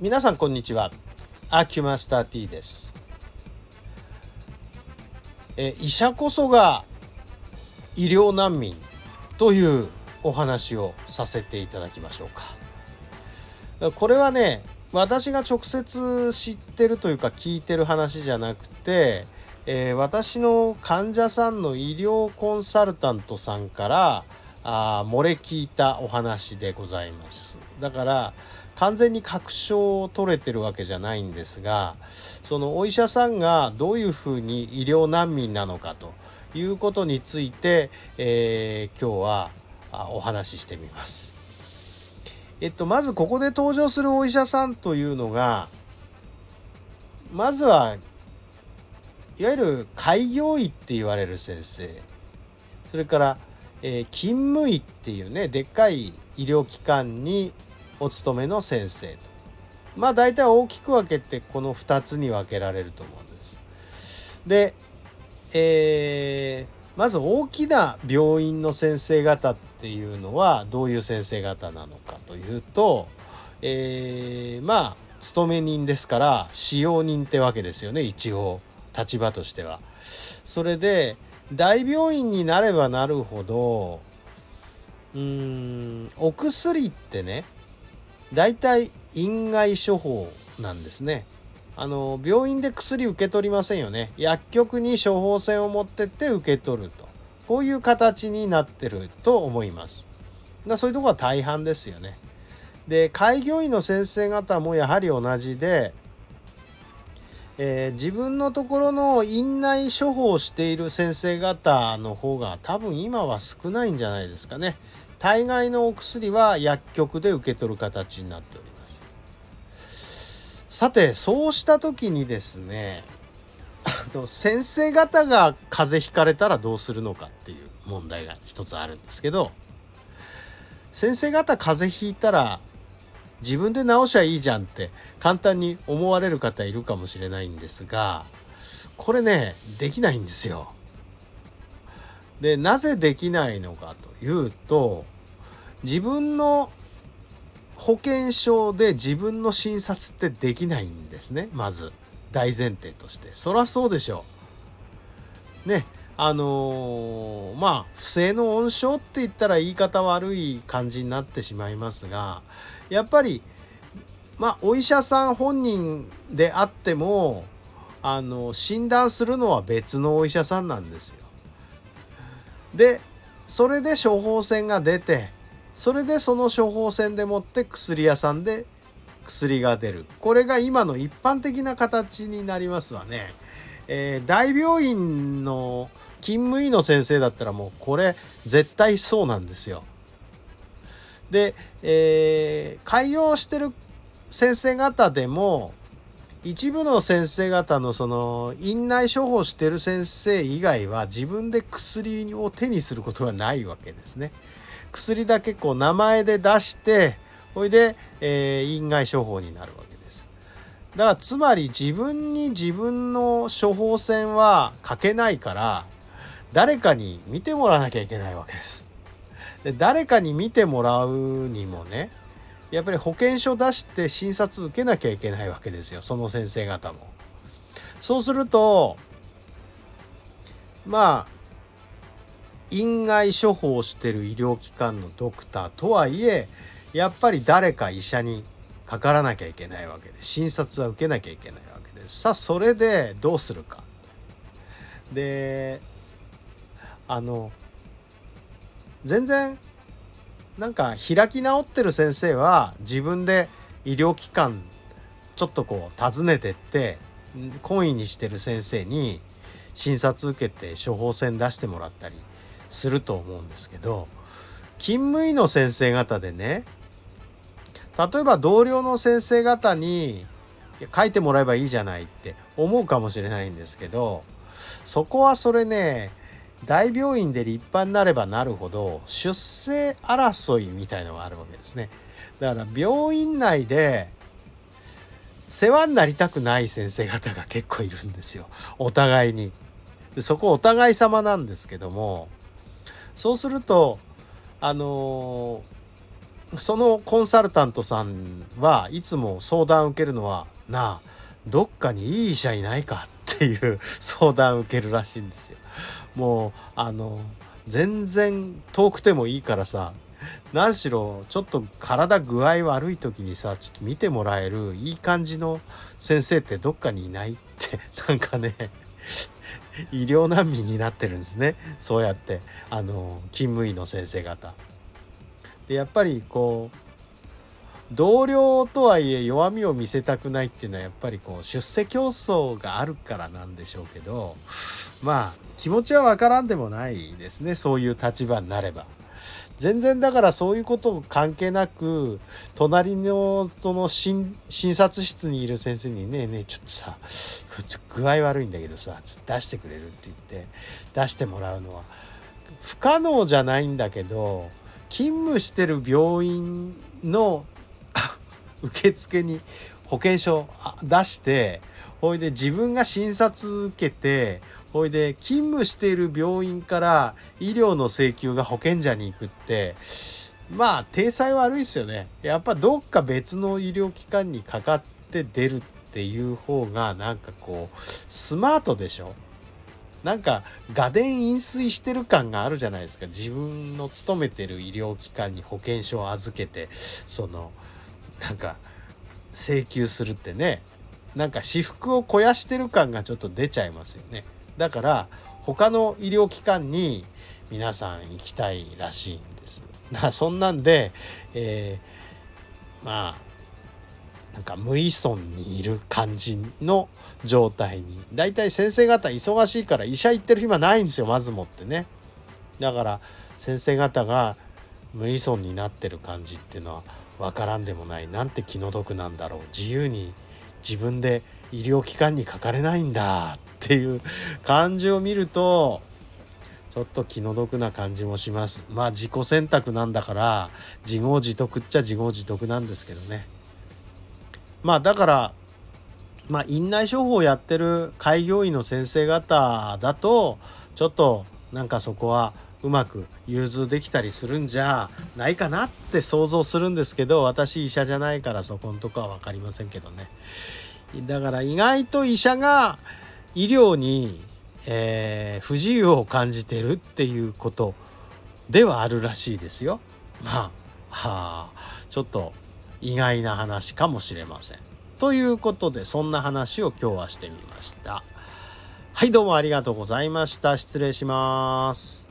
皆さんこんにちは。アキュマスター T です。え医者こそが医療難民というお話をさせていただきましょうか。これはね私が直接知ってるというか聞いてる話じゃなくて、えー、私の患者さんの医療コンサルタントさんからあ漏れ聞いたお話でございます。だから完全に確証を取れてるわけじゃないんですがそのお医者さんがどういうふうに医療難民なのかということについて、えー、今日はお話ししてみます。えっとまずここで登場するお医者さんというのがまずはいわゆる開業医って言われる先生それから、えー、勤務医っていうねでっかい医療機関にお勤めの先生とまあ大体大きく分けてこの2つに分けられると思うんです。で、えー、まず大きな病院の先生方っていうのはどういう先生方なのかというと、えー、まあ勤め人ですから使用人ってわけですよね一応立場としては。それで大病院になればなるほどうーんお薬ってね大体院外処方なんですね。あの病院で薬受け取りませんよね。薬局に処方箋を持ってって受け取ると。こういう形になってると思います。だそういうとこは大半ですよね。で開業医の先生方もやはり同じで、えー、自分のところの院内処方をしている先生方の方が多分今は少ないんじゃないですかね。大概のお薬は薬局で受け取る形になっておりますさてそうした時にですね先生方が風邪ひかれたらどうするのかっていう問題が一つあるんですけど先生方風邪ひいたら自分で治しゃいいじゃんって簡単に思われる方いるかもしれないんですがこれねできないんですよ。でなぜできないのかというと自分の保険証で自分の診察ってできないんですねまず。大前提として。そりゃそうでしょう。ねあのー、まあ不正の温床って言ったら言い方悪い感じになってしまいますがやっぱりまあお医者さん本人であってもあの診断するのは別のお医者さんなんですよ。でそれで処方箋が出てそれでその処方箋でもって薬屋さんで薬が出るこれが今の一般的な形になりますわね。えー、大病院の勤務医の先生だったらもうこれ絶対そうなんですよ。で、えー、開業してる先生方でも一部の先生方のその院内処方してる先生以外は自分で薬を手にすることはないわけですね。薬だけこう名前で出してほいで、えー、院外処方になるわけです。だからつまり自分に自分の処方箋は書けないから誰かに見てもらわなきゃいけないわけです。で誰かに見てもらうにもねやっぱり保険証出して診察受けなきゃいけないわけですよその先生方も。そうするとまあ院外処方してる医療機関のドクターとはいえやっぱり誰か医者にかからなきゃいけないわけで診察は受けなきゃいけないわけですさあそれでどうするかであの全然なんか開き直ってる先生は自分で医療機関ちょっとこう訪ねてって懇意にしてる先生に診察受けて処方箋出してもらったりすると思うんですけど勤務医の先生方でね例えば同僚の先生方に書いてもらえばいいじゃないって思うかもしれないんですけどそこはそれね大病院で立派になればなるほど出世争いみたいのがあるわけですね。だから病院内で世話になりたくない先生方が結構いるんですよ。お互いに。そこお互い様なんですけどもそうするとあのそのコンサルタントさんはいつも相談を受けるのは「なあどっかにいい医者いないか?」っていう相談を受けるらしいんですよ。もうあの全然遠くてもいいからさ何しろちょっと体具合悪い時にさちょっと見てもらえるいい感じの先生ってどっかにいないって なんかね医療難民になってるんですねそうやってあの勤務医の先生方。でやっぱりこう同僚とはいえ弱みを見せたくないっていうのはやっぱりこう出世競争があるからなんでしょうけどまあ気持ちはわからんでもないですねそういう立場になれば。全然だからそういうこと関係なく隣のその診察室にいる先生に「ねえねえちょっとさ具合悪いんだけどさ出してくれる」って言って出してもらうのは不可能じゃないんだけど勤務してる病院の 受付に保険証出してほいで自分が診察受けてほいで勤務している病院から医療の請求が保険者に行くってまあ体裁悪いですよね。やっぱどっか別の医療機関にかかって出るっていう方がなんかこうスマートでしょ。なんか画電飲水してる感があるじゃないですか。自分の勤めてる医療機関に保険証を預けてそのなんか請求するってね。なんか私服を肥やしてる感がちょっと出ちゃいますよね。だから他の医療機関に皆さん行きたいらしいんです。な そんなんで、えー、まあなんか無依存にいる感じの状態にだいたい先生方忙しいから医者行ってる暇ないんですよまずもってね。だから先生方が無依存になってる感じっていうのは分からんでもないなんて気の毒なんだろう自由に自分で医療機関にかかれないんだっていう感じを見るとちょっと気の毒な感じもします。まあ自己選択なんだから自業自得っちゃ自業自得なんですけどね。まあだからまあ院内処方をやってる開業医の先生方だとちょっとなんかそこはうまく融通できたりするんじゃないかなって想像するんですけど私医者じゃないからそこんとこは分かりませんけどね。だから意外と医者が医療に、えー、不自由を感じてるっていうことではあるらしいですよ。まあ、はあ、ちょっと意外な話かもしれません。ということでそんな話を今日はしてみました。はいどうもありがとうございました。失礼します。